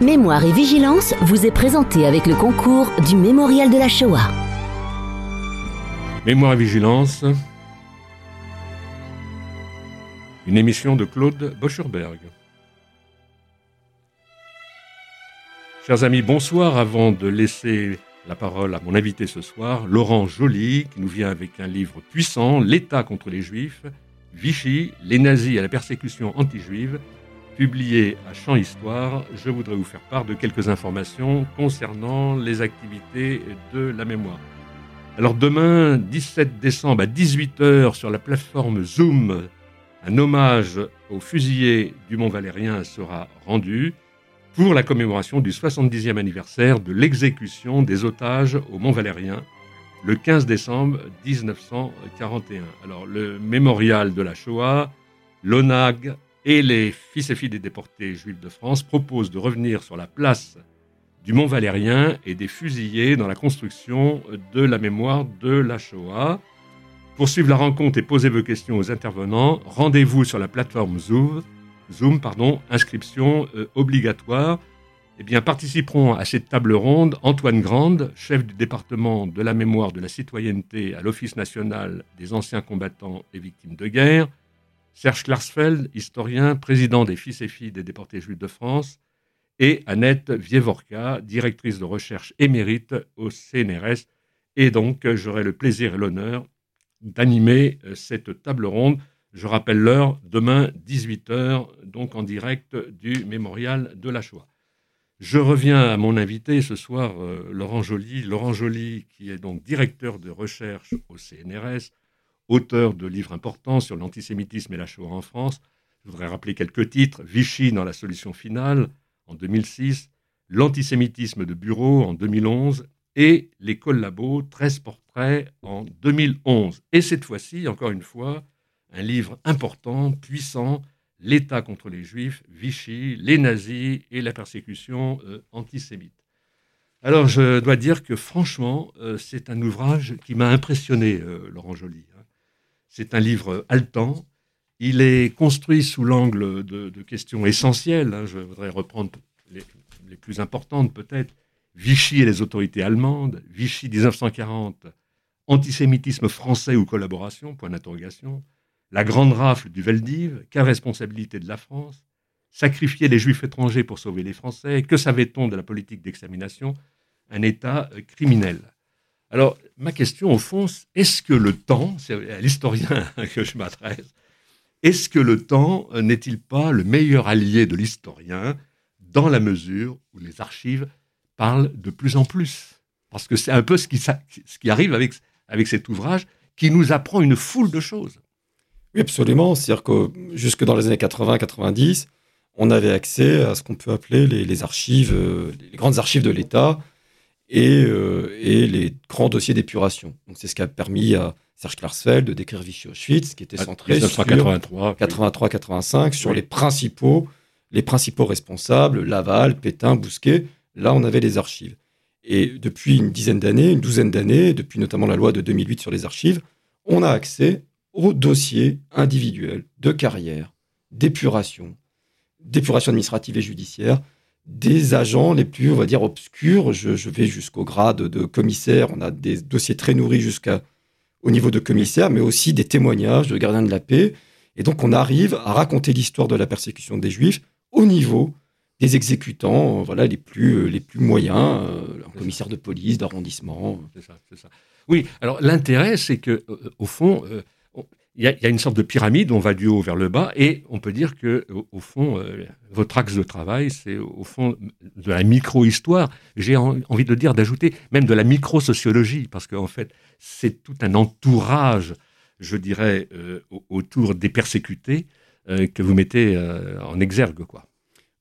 Mémoire et vigilance vous est présenté avec le concours du Mémorial de la Shoah. Mémoire et vigilance. Une émission de Claude Boschurberg. Chers amis, bonsoir. Avant de laisser la parole à mon invité ce soir, Laurent Joly, qui nous vient avec un livre puissant, L'État contre les Juifs, Vichy, les nazis et la persécution anti-juive, publié à Champ Histoire. Je voudrais vous faire part de quelques informations concernant les activités de la mémoire. Alors demain, 17 décembre à 18h sur la plateforme Zoom, un hommage aux fusillés du Mont Valérien sera rendu pour la commémoration du 70e anniversaire de l'exécution des otages au Mont Valérien le 15 décembre 1941. Alors le mémorial de la Shoah, l'ONAG et les fils et filles des déportés juifs de France proposent de revenir sur la place du Mont Valérien et des fusillés dans la construction de la mémoire de la Shoah. Pour suivre la rencontre et poser vos questions aux intervenants, rendez-vous sur la plateforme Zoom Zoom, pardon, inscription euh, obligatoire. Eh bien, participeront à cette table ronde Antoine Grande, chef du département de la mémoire de la citoyenneté à l'Office national des anciens combattants et victimes de guerre, Serge Klarsfeld, historien, président des fils et filles des déportés juifs de France, et Annette Vievorka, directrice de recherche émérite au CNRS. Et donc, j'aurai le plaisir et l'honneur d'animer euh, cette table ronde je rappelle l'heure, demain 18h, donc en direct du mémorial de la Shoah. Je reviens à mon invité ce soir, euh, Laurent Joly. Laurent Joly, qui est donc directeur de recherche au CNRS, auteur de livres importants sur l'antisémitisme et la Shoah en France. Je voudrais rappeler quelques titres. Vichy dans la solution finale en 2006, L'antisémitisme de bureau en 2011 et Les collabos, 13 portraits en 2011. Et cette fois-ci, encore une fois, un livre important, puissant, L'État contre les Juifs, Vichy, les nazis et la persécution euh, antisémite. Alors je dois dire que franchement, euh, c'est un ouvrage qui m'a impressionné, euh, Laurent Joly. C'est un livre haletant. Il est construit sous l'angle de, questions essentielles. Hein. Je voudrais reprendre les, les plus importantes peut-être. Vichy et les autorités allemandes, Vichy 1940, antisémitisme français ou collaboration, point d'interrogation, la grande rafle du Veldiv, quelle responsabilité de la France? Sacrifier les juifs étrangers pour sauver les Français? Que savait-on de la politique d'extermination? Un État euh, criminel. Alors, ma question, au fond, est-ce que le temps, c'est à l'historien que je m'adresse, est-ce que le temps euh, n'est-il pas le meilleur allié de l'historien dans la mesure où les archives parlent de plus en plus? Parce que c'est un peu ce qui, arrive avec, avec cet ouvrage qui nous apprend une foule de choses. Oui, absolument. C'est-à-dire que jusque dans les années 80-90, on avait accès à ce qu'on peut appeler les, archives, euh, les grandes archives de l'État et, euh, et, les grands dossiers d'épuration. Donc c'est ce qui a permis à Serge Klarsfeld de décrire Vichy Auschwitz, qui était centré sur 83-85 sur les principaux, les principaux responsables, Laval, Pétain, Bousquet. Là, on avait les archives. Et depuis une dizaine d'années, une douzaine d'années, depuis notamment la loi de 2008 sur les archives, on a accès aux dossiers individuels de carrière, d'épuration, d'épuration administrative et judiciaire des agents les plus, on va dire, obscurs. Je, vais jusqu'au grade de commissaire. On a des dossiers très nourris jusqu'au niveau de commissaire, mais aussi des témoignages de gardiens de la paix. Et donc, on arrive à raconter l'histoire de la persécution des Juifs au niveau des exécutants, voilà, les plus, les plus moyens, euh, un commissaire de police, d'arrondissement. C'est ça, c'est ça. Oui, alors l'intérêt, c'est que, euh, au fond, euh, il y, a, une sorte de pyramide, on va du haut vers le bas, et on peut dire que, au, fond, euh, votre axe de travail, c'est au fond de la micro-histoire. J'ai envie de dire, d'ajouter même de la micro-sociologie, parce qu'en fait, c'est tout un entourage, je dirais, euh, autour des persécutés euh, que vous mettez en exergue, quoi.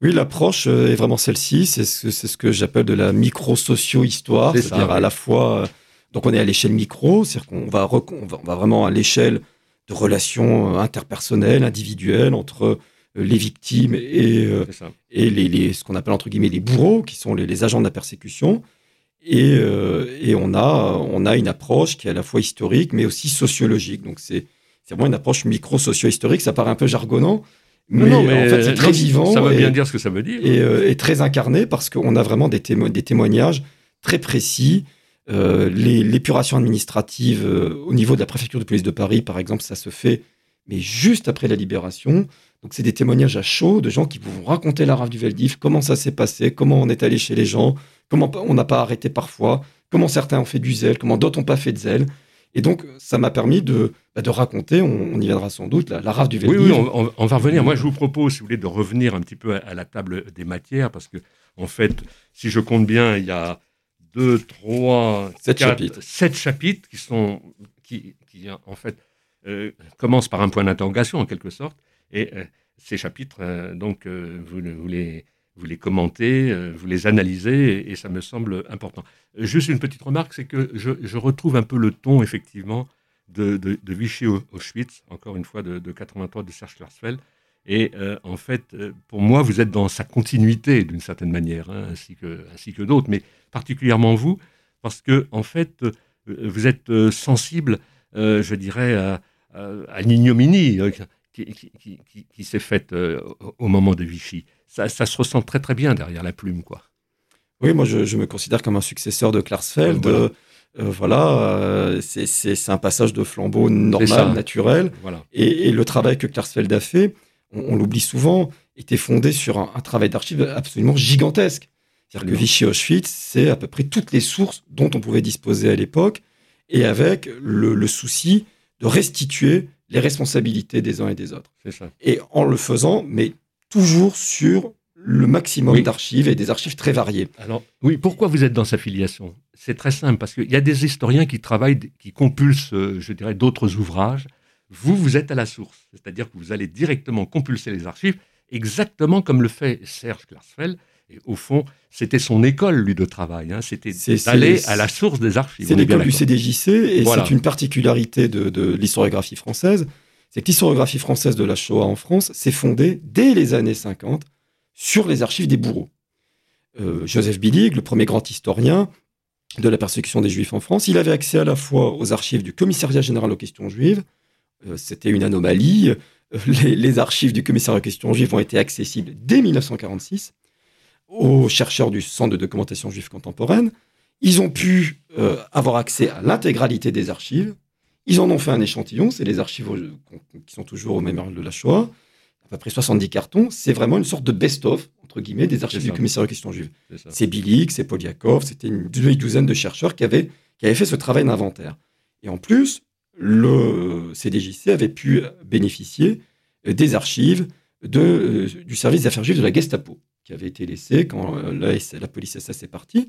Oui, l'approche est vraiment celle-ci. C'est ce, ce, que j'appelle de la micro-socio-histoire, c'est-à-dire à la fois. Donc on est à l'échelle micro, c'est-à-dire qu'on va, on va, vraiment à l'échelle de relations euh, interpersonnelles, individuelles entre euh, les victimes et, euh, et les, ce qu'on appelle entre guillemets les bourreaux, qui sont les, agents de la persécution. Et, et, on, a, on a une approche qui est à la fois historique, mais aussi sociologique. Donc c'est vraiment une approche micro-socio-historique. Ça paraît un peu jargonnant, Mais, en fait, c'est très vivant. Ça veut bien dire ce que ça veut dire. Et, très incarné parce qu'on a vraiment des, des témoignages très précis. L'épuration administrative au niveau de la préfecture de police de Paris, par exemple, ça se fait, mais juste après la libération. Donc, c'est des témoignages à chaud de gens qui vont raconter la rave du Veldiv, comment ça s'est passé, comment on est allé chez les gens, comment on n'a pas arrêté parfois, comment certains ont fait du zèle, comment d'autres n'ont pas fait de zèle. Et donc, ça m'a permis de, bah, de raconter, on, y viendra sans doute, la, rave du Veldiv. Oui, oui on, va revenir. Moi, je vous propose, si vous voulez, de revenir un petit peu à, la table des matières, parce que, en fait, si je compte bien, il y a deux, trois, sept chapitres. Sept chapitres qui sont, qui, en fait, euh, commencent par un point d'interrogation, en quelque sorte. Et euh, ces chapitres, euh, donc, vous, vous les vous les commentez, vous les analysez, et, ça me semble important. Juste une petite remarque, c'est que je, retrouve un peu le ton, effectivement, de, Vichy Auschwitz, encore une fois, de, 83 de Serge Klarsfeld. Et euh, en fait, euh, pour moi, vous êtes dans sa continuité, d'une certaine manière, hein, ainsi que, ainsi que d'autres, mais particulièrement vous, parce que, en fait, vous êtes sensible, je dirais, à, à l'ignominie qui, qui s'est faite au moment de Vichy ça, se ressent très très bien derrière la plume, quoi. Oui, moi je, me considère comme un successeur de Klarsfeld. voilà, euh, euh, c'est un passage de flambeau normal, naturel. Voilà. Et, le travail que Klarsfeld a fait, on, l'oublie souvent, était fondé sur un, travail d'archives absolument gigantesque. C'est-à-dire que Vichy Auschwitz, c'est à peu près toutes les sources dont on pouvait disposer à l'époque, et avec le, le, souci de restituer les responsabilités des uns et des autres. Ça. Et en le faisant, mais toujours sur le maximum d'archives et des archives très variées. Alors, oui, pourquoi vous êtes dans sa filiation? C'est très simple, parce qu'il y a des historiens qui travaillent, qui compulsent, euh, je dirais, d'autres ouvrages. Vous, vous êtes à la source, c'est-à-dire que vous allez directement compulser les archives, exactement comme le fait Serge Klarsfeld. Et au fond, c'était son école, lui, de travail. Hein. C'était d'aller à la source des archives. C'est l'école du CDJC, et c'est une particularité de, de l'historiographie française c'est que l'historiographie française de la Shoah en France s'est fondée dès les années 50 sur les archives des bourreaux. Euh, Joseph Billig, le premier grand historien de la persécution des Juifs en France, il avait accès à la fois aux archives du Commissariat général aux questions juives, c'était une anomalie, euh, les, archives du Commissariat aux questions juives ont été accessibles dès 1946 aux chercheurs du Centre de documentation juive contemporaine. Ils ont pu avoir accès à l'intégralité des archives, ils en ont fait un échantillon, c'est les archives qui sont toujours au mémorial de la Shoah, à peu près 70 cartons. C'est vraiment une sorte de best-of, entre guillemets, des archives du commissariat aux questions juives. C'est Bilik, c'est Poliakov, c'était une douzaine de chercheurs qui avaient, qui avaient fait ce travail d'inventaire. Et en plus, le CDJC avait pu bénéficier des archives euh, du service des affaires juives de la Gestapo, qui avait été laissé quand euh, la, la police SS est partie.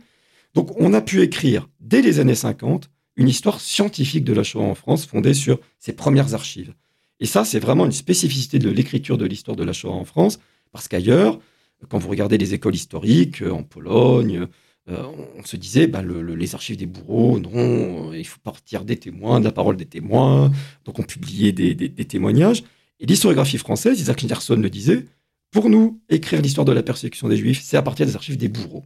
Donc on a pu écrire, dès les années 50, une histoire scientifique de la Shoah en France fondée sur ses premières archives. Et ça, c'est vraiment une spécificité de l'écriture de l'histoire de la Shoah en France, parce qu'ailleurs, quand vous regardez les écoles historiques euh, en Pologne, euh, on se disait, bah, les archives des bourreaux, non, il faut partir des témoins, de la parole des témoins, donc on publiait des, témoignages. Et l'historiographie française, Isaac Anderson le disait, pour nous, écrire l'histoire de la persécution des Juifs, c'est à partir des archives des bourreaux.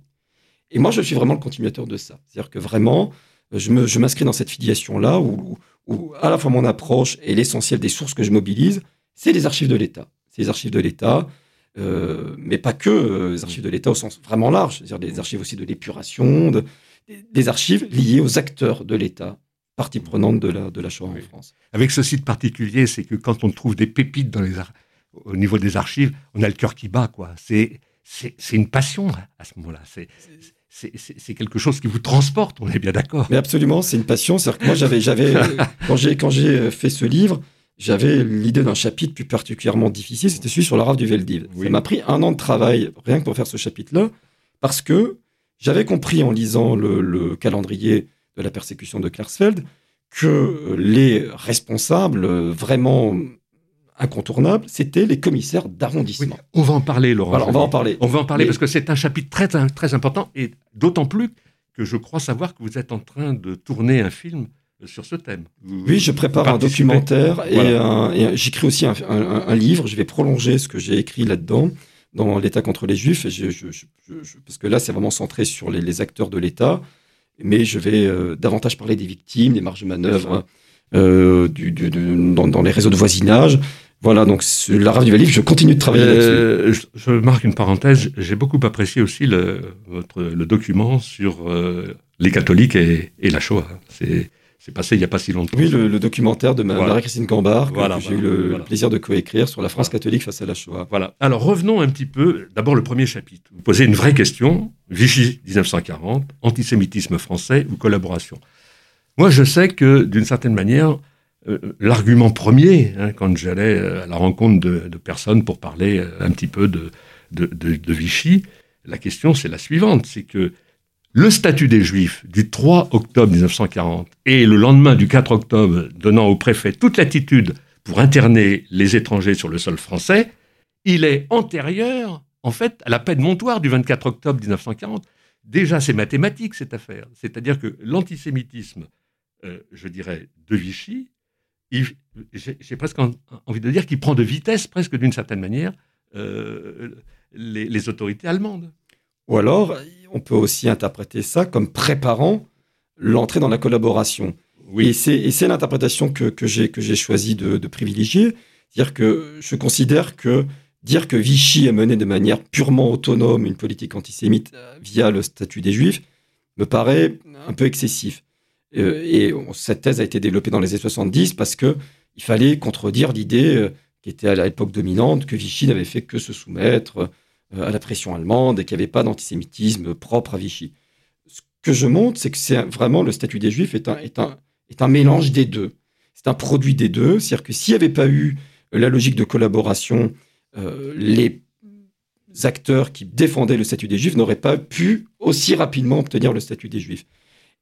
Et moi, je suis vraiment le continuateur de ça. C'est-à-dire que vraiment, je m'inscris dans cette filiation-là où, à la fois mon approche et l'essentiel des sources que je mobilise, c'est les archives de l'État. C'est les archives de l'État, euh, mais pas que euh, les archives de l'État au sens vraiment large, c'est-à-dire des archives aussi de l'épuration, des archives liées aux acteurs de l'État, partie prenante de la, de la Shoah en France. Avec ce site particulier, c'est que quand on trouve des pépites dans les au niveau des archives, on a le cœur qui bat, quoi. C'est c'est une passion à ce moment-là. C'est c'est quelque chose qui vous transporte, on est bien d'accord. Mais absolument, c'est une passion. C'est-à-dire que moi, j'avais, j'avais, quand j'ai, quand j'ai euh, fait ce livre, j'avais l'idée d'un chapitre plus particulièrement difficile, c'était celui sur la rave du Veldiv. Ça m'a pris un an de travail, rien que pour faire ce chapitre-là, parce que j'avais compris en lisant le, calendrier de la persécution de Klarsfeld que les responsables vraiment incontournable, c'était les commissaires d'arrondissement. on va en parler, Laurent. on va en parler. On va en parler parce que c'est un chapitre très, très important et d'autant plus que je crois savoir que vous êtes en train de tourner un film sur ce thème. oui, je prépare un documentaire et, j'écris aussi un, livre. Je vais prolonger ce que j'ai écrit là-dedans dans l'État contre les Juifs, parce que là, c'est vraiment centré sur les, acteurs de l'État, mais je vais euh, davantage parler des victimes, des marges de manœuvre euh, du, dans, les réseaux de voisinage, Voilà, donc la rave du Valif, je continue de travailler euh, là-dessus. Je, marque une parenthèse, j'ai beaucoup apprécié aussi le, votre, le document sur euh, les catholiques et, et la Shoah. C'est c'est passé il n'y a pas si longtemps. Oui, le, documentaire de Marie-Christine Cambard, que, j'ai eu le, plaisir de coécrire sur la France catholique face à la Shoah. Voilà. Alors revenons un petit peu, d'abord le premier chapitre. Vous posez une vraie question, Vichy 1940, antisémitisme français ou collaboration. Moi je sais que d'une certaine manière, euh, l'argument premier, hein, quand j'allais euh, à la rencontre de, personnes pour parler euh, un petit peu de, de, de Vichy, la question c'est la suivante, c'est que le statut des Juifs du 3 octobre 1940 et le lendemain du 4 octobre donnant au préfet toute latitude pour interner les étrangers sur le sol français, il est antérieur, en fait, à la paix de Montoire du 24 octobre 1940. Déjà, c'est mathématique, cette affaire. C'est-à-dire que l'antisémitisme, euh, je dirais, de Vichy, j'ai presque envie de dire qu'il prend de vitesse, presque d'une certaine manière, euh, les autorités allemandes. Ou alors, on peut aussi interpréter ça comme préparant l'entrée dans la collaboration. Oui. Et c'est l'interprétation que, que j'ai choisi de, privilégier. C'est-à-dire que je considère que dire que Vichy a mené de manière purement autonome une politique antisémite euh, via le statut des Juifs me paraît un peu excessif. Euh, et cette thèse a été développée dans les années 70 parce qu'il fallait contredire l'idée euh, qui était à l'époque dominante que Vichy n'avait fait que se soumettre à la pression allemande et qu'il n'y avait pas d'antisémitisme propre à Vichy. Ce que je montre, c'est que c'est vraiment le statut des Juifs est un, est un, est un mélange des deux. C'est un produit des deux. C'est-à-dire que s'il n'y avait pas eu la logique de collaboration, euh, les acteurs qui défendaient le statut des Juifs n'auraient pas pu aussi rapidement obtenir le statut des Juifs.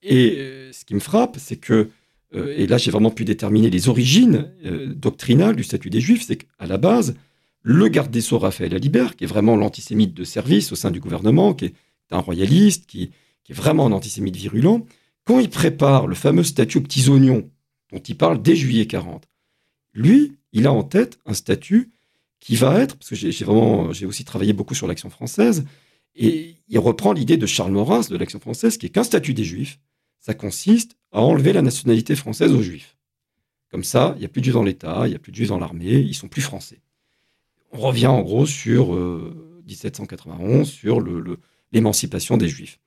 Et euh, ce qui me frappe, c'est que, et là j'ai vraiment pu déterminer les origines doctrinales du statut des Juifs, c'est qu'à la base, le garde des Sceaux Raphaël Alibert, qui est vraiment l'antisémite de service au sein du gouvernement, qui est un royaliste, qui, est vraiment un antisémite virulent, quand il prépare le fameux statut aux petits oignons, dont il parle dès juillet 40, lui, il a en tête un statut qui va être, parce que j'ai vraiment, j'ai aussi travaillé beaucoup sur l'action française, et il reprend l'idée de Charles Maurras de l'action française, qui est qu'un statut des Juifs, ça consiste à enlever la nationalité française aux Juifs. Comme ça, il n'y a plus de Juifs dans l'État, il n'y a plus de Juifs dans l'armée, ils sont plus français on revient en gros sur 1791, euh, sur l'émancipation des Juifs.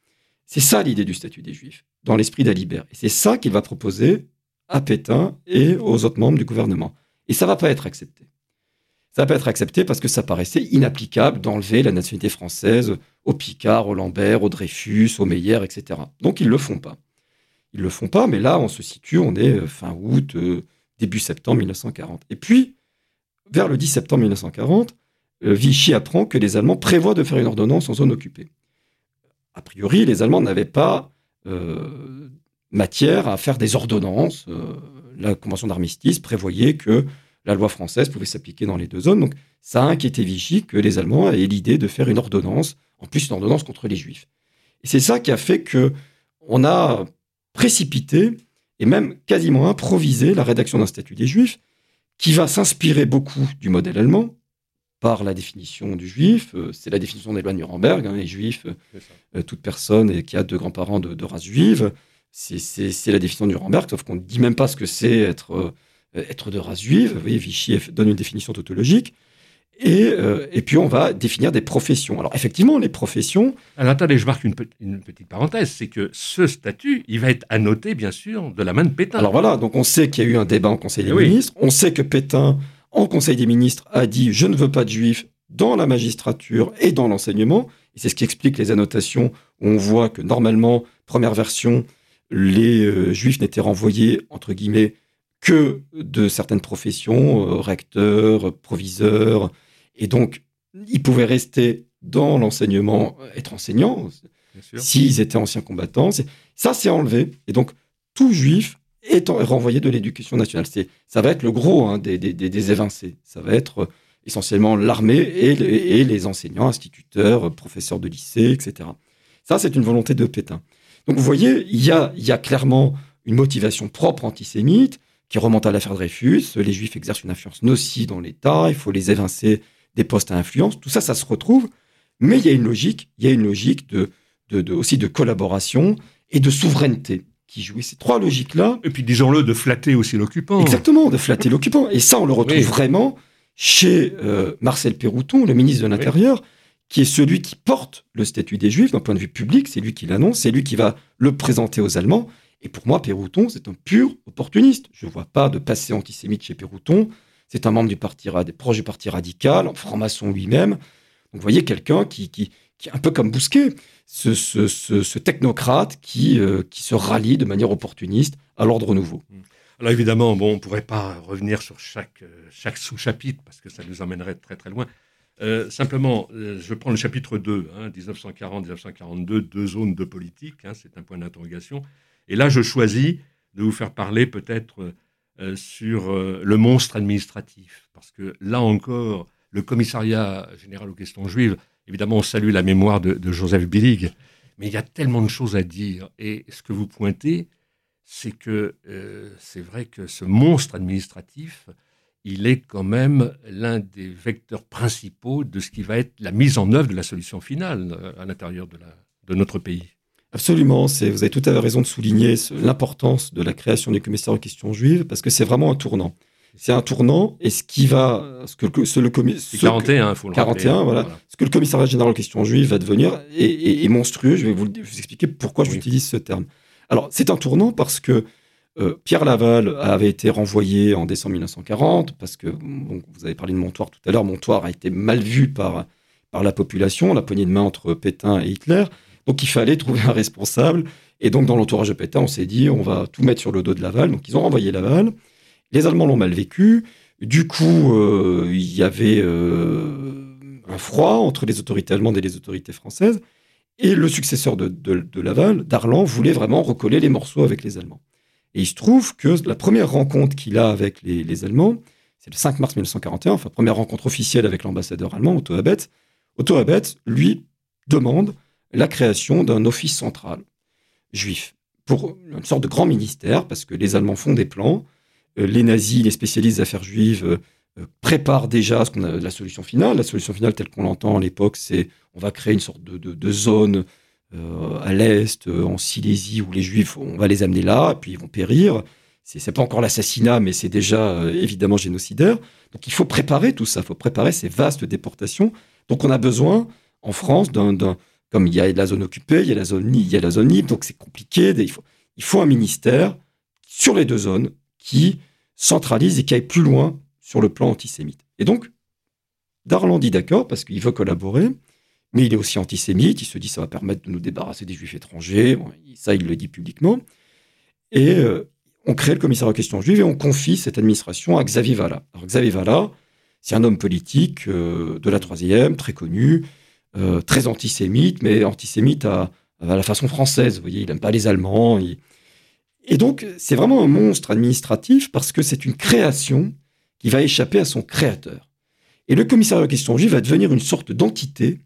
C'est ça l'idée du statut des Juifs, dans l'esprit d'Alibert. Et c'est ça qu'il va proposer à Pétain et aux autres membres du gouvernement. Et ça va pas être accepté. Ça va pas être accepté parce que ça paraissait inapplicable d'enlever la nationalité française aux Picard, aux Lambert, aux Dreyfus, aux Meyer, etc. Donc ils le font pas. Ils le font pas, mais là on se situe, on est euh, fin août, euh, début septembre 1940. Et puis vers le 10 septembre 1940, euh, Vichy apprend que les Allemands prévoient de faire une ordonnance en zone occupée. A priori, les Allemands n'avaient pas euh, matière à faire des ordonnances. Euh, la Convention d'armistice prévoyait que la loi française pouvait s'appliquer dans les deux zones. Donc, ça a inquiété Vichy que les Allemands aient l'idée de faire une ordonnance, en plus une ordonnance contre les Juifs. Et c'est ça qui a fait que on a précipité et même quasiment improvisé la rédaction d'un statut des Juifs qui va s'inspirer beaucoup du modèle allemand par la définition du juif. Euh, c'est la définition des lois de Nuremberg. Hein, les juifs, euh, euh, toute personne qui a deux grands-parents de, race juive, c'est la définition de Nuremberg, sauf qu'on ne dit même pas ce que c'est être, être de race juive. Vous voyez, Vichy donne une définition tautologique. Et, et, puis on va définir des professions. Alors effectivement, les professions... Alors attendez, je marque une, une petite parenthèse, c'est que ce statut, il va être annoté bien sûr de la main de Pétain. Alors voilà, donc on sait qu'il y a eu un débat en Conseil des eh ministres, on sait que Pétain, en Conseil des ministres, a dit je ne veux pas de juifs dans la magistrature et dans l'enseignement. Et c'est ce qui explique les annotations où on voit que normalement, première version, les euh, juifs n'étaient renvoyés, entre guillemets, que de certaines professions, euh, recteurs, proviseurs, et donc, ils pouvaient rester dans l'enseignement, être enseignants, s'ils étaient anciens combattants. Ça, c'est enlevé. Et donc, tout juif est renvoyé de l'éducation nationale. Ça va être le gros hein, des, des, évincés. Ça va être essentiellement l'armée et, les enseignants, instituteurs, professeurs de lycée, etc. Ça, c'est une volonté de Pétain. Donc, vous voyez, il y a, il y a clairement une motivation propre antisémite qui remonte à l'affaire Dreyfus. Les Juifs exercent une influence nocive dans l'État, il faut les évincer des postes à influence, tout ça, ça se retrouve, mais il y a une logique, il y a une logique de, de, aussi de collaboration et de souveraineté qui joue. ces trois logiques-là. Et puis, disons-le, de flatter aussi l'occupant. Exactement, de flatter l'occupant. Et ça, on le retrouve vraiment. chez euh, Marcel Pérouton, le ministre de l'Intérieur, qui est celui qui porte le statut des Juifs d'un point de vue public, c'est lui qui l'annonce, c'est lui qui va le présenter aux Allemands. Et pour moi, Pérouton, c'est un pur opportuniste. Je ne vois pas de passé antisémite chez Pérouton. C'est un membre du parti, des proches du parti radical, franc-maçon lui-même. Vous voyez quelqu'un qui, qui, qui, est un peu comme Bousquet, ce, ce, ce, technocrate qui, euh, qui se rallie de manière opportuniste à l'ordre nouveau. Mmh. Alors évidemment, bon, on ne pourrait pas revenir sur chaque, euh, chaque sous-chapitre parce que ça nous emmènerait très très loin. Euh, simplement, je prends le chapitre 2, 1940-1942, deux zones de politique, hein, c'est un point d'interrogation. Et là, je choisis de vous faire parler peut-être sur euh, le monstre administratif. Parce que là encore, le commissariat général aux questions juives, évidemment, on salue la mémoire de, Joseph Billig, mais il y a tellement de choses à dire. Et ce que vous pointez, c'est que euh, c'est vrai que ce monstre administratif, il est quand même l'un des vecteurs principaux de ce qui va être la mise en œuvre de la solution finale à l'intérieur de notre pays. Absolument, vous avez tout à fait raison de souligner l'importance de la création du commissaire aux questions juives parce que c'est vraiment un tournant. C'est un tournant et ce qui va, ce que le, ce, le 41, faut le 41, voilà, Ce que le commissariat général aux questions juives va devenir est, monstrueux. Je vais vous, expliquer pourquoi j'utilise ce terme. Alors, c'est un tournant parce que euh, Pierre Laval avait été renvoyé en décembre 1940 parce que vous avez parlé de Montoire tout à l'heure. Montoire a été mal vu par par la population, la poignée de main entre Pétain et Hitler. Donc il fallait trouver un responsable. Et donc dans l'entourage de Pétain, on s'est dit, on va tout mettre sur le dos de Laval. Donc ils ont renvoyé Laval. Les Allemands l'ont mal vécu. Du coup, euh, il y avait euh, un froid entre les autorités allemandes et les autorités françaises. Et le successeur de, Laval, Darlan, voulait vraiment recoller les morceaux avec les Allemands. Et il se trouve que la première rencontre qu'il a avec les, Allemands, c'est le 5 mars 1941, enfin première rencontre officielle avec l'ambassadeur allemand, Otto Abetz. Otto Abetz, lui, demande la création d'un office central juif pour une sorte de grand ministère, parce que les Allemands font des plans, euh, les nazis, les spécialistes d'affaires juives euh, euh, préparent déjà ce a, la solution finale. La solution finale, telle qu'on l'entend à l'époque, c'est on va créer une sorte de, zone à l'est, en Silésie, où les juifs, on va les amener là, puis ils vont périr. C'est pas encore l'assassinat, mais c'est déjà évidemment génocidaire. Donc il faut préparer tout ça, il faut préparer ces vastes déportations. Donc on a besoin, en France, d'un comme il y a la zone occupée, il y a la zone, libre, donc c'est compliqué. Il faut, un ministère sur les deux zones qui centralise et qui aille plus loin sur le plan antisémite. Et donc, Darlan dit d'accord parce qu'il veut collaborer, mais il est aussi antisémite. Il se dit ça va permettre de nous débarrasser des juifs étrangers. ça, il le dit publiquement. Et euh, on crée le commissaire aux questions juives et on confie cette administration à Xavier Vallat. Alors, Xavier Vallat, c'est un homme politique euh, de la troisième, très connu, euh, très antisémite, mais antisémite à, la façon française. Vous voyez, il n'aime pas les Allemands. Et donc, c'est vraiment un monstre administratif parce que c'est une création qui va échapper à son créateur. Et le commissariat aux questions juives va devenir une sorte d'entité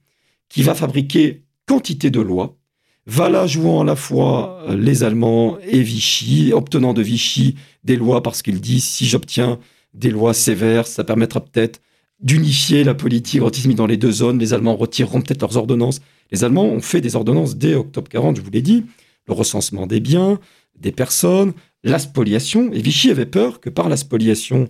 qui va fabriquer quantité de lois, va là jouant à la fois euh, les Allemands et Vichy, obtenant de Vichy des lois parce qu'il dit si j'obtiens des lois sévères, ça permettra peut-être d'unifier la politique antisémite dans les deux zones. Les Allemands retireront peut-être leurs ordonnances. Les Allemands ont fait des ordonnances dès octobre 40, je vous l'ai dit, le recensement des biens, des personnes, la spoliation. Et Vichy avait peur que par la spoliation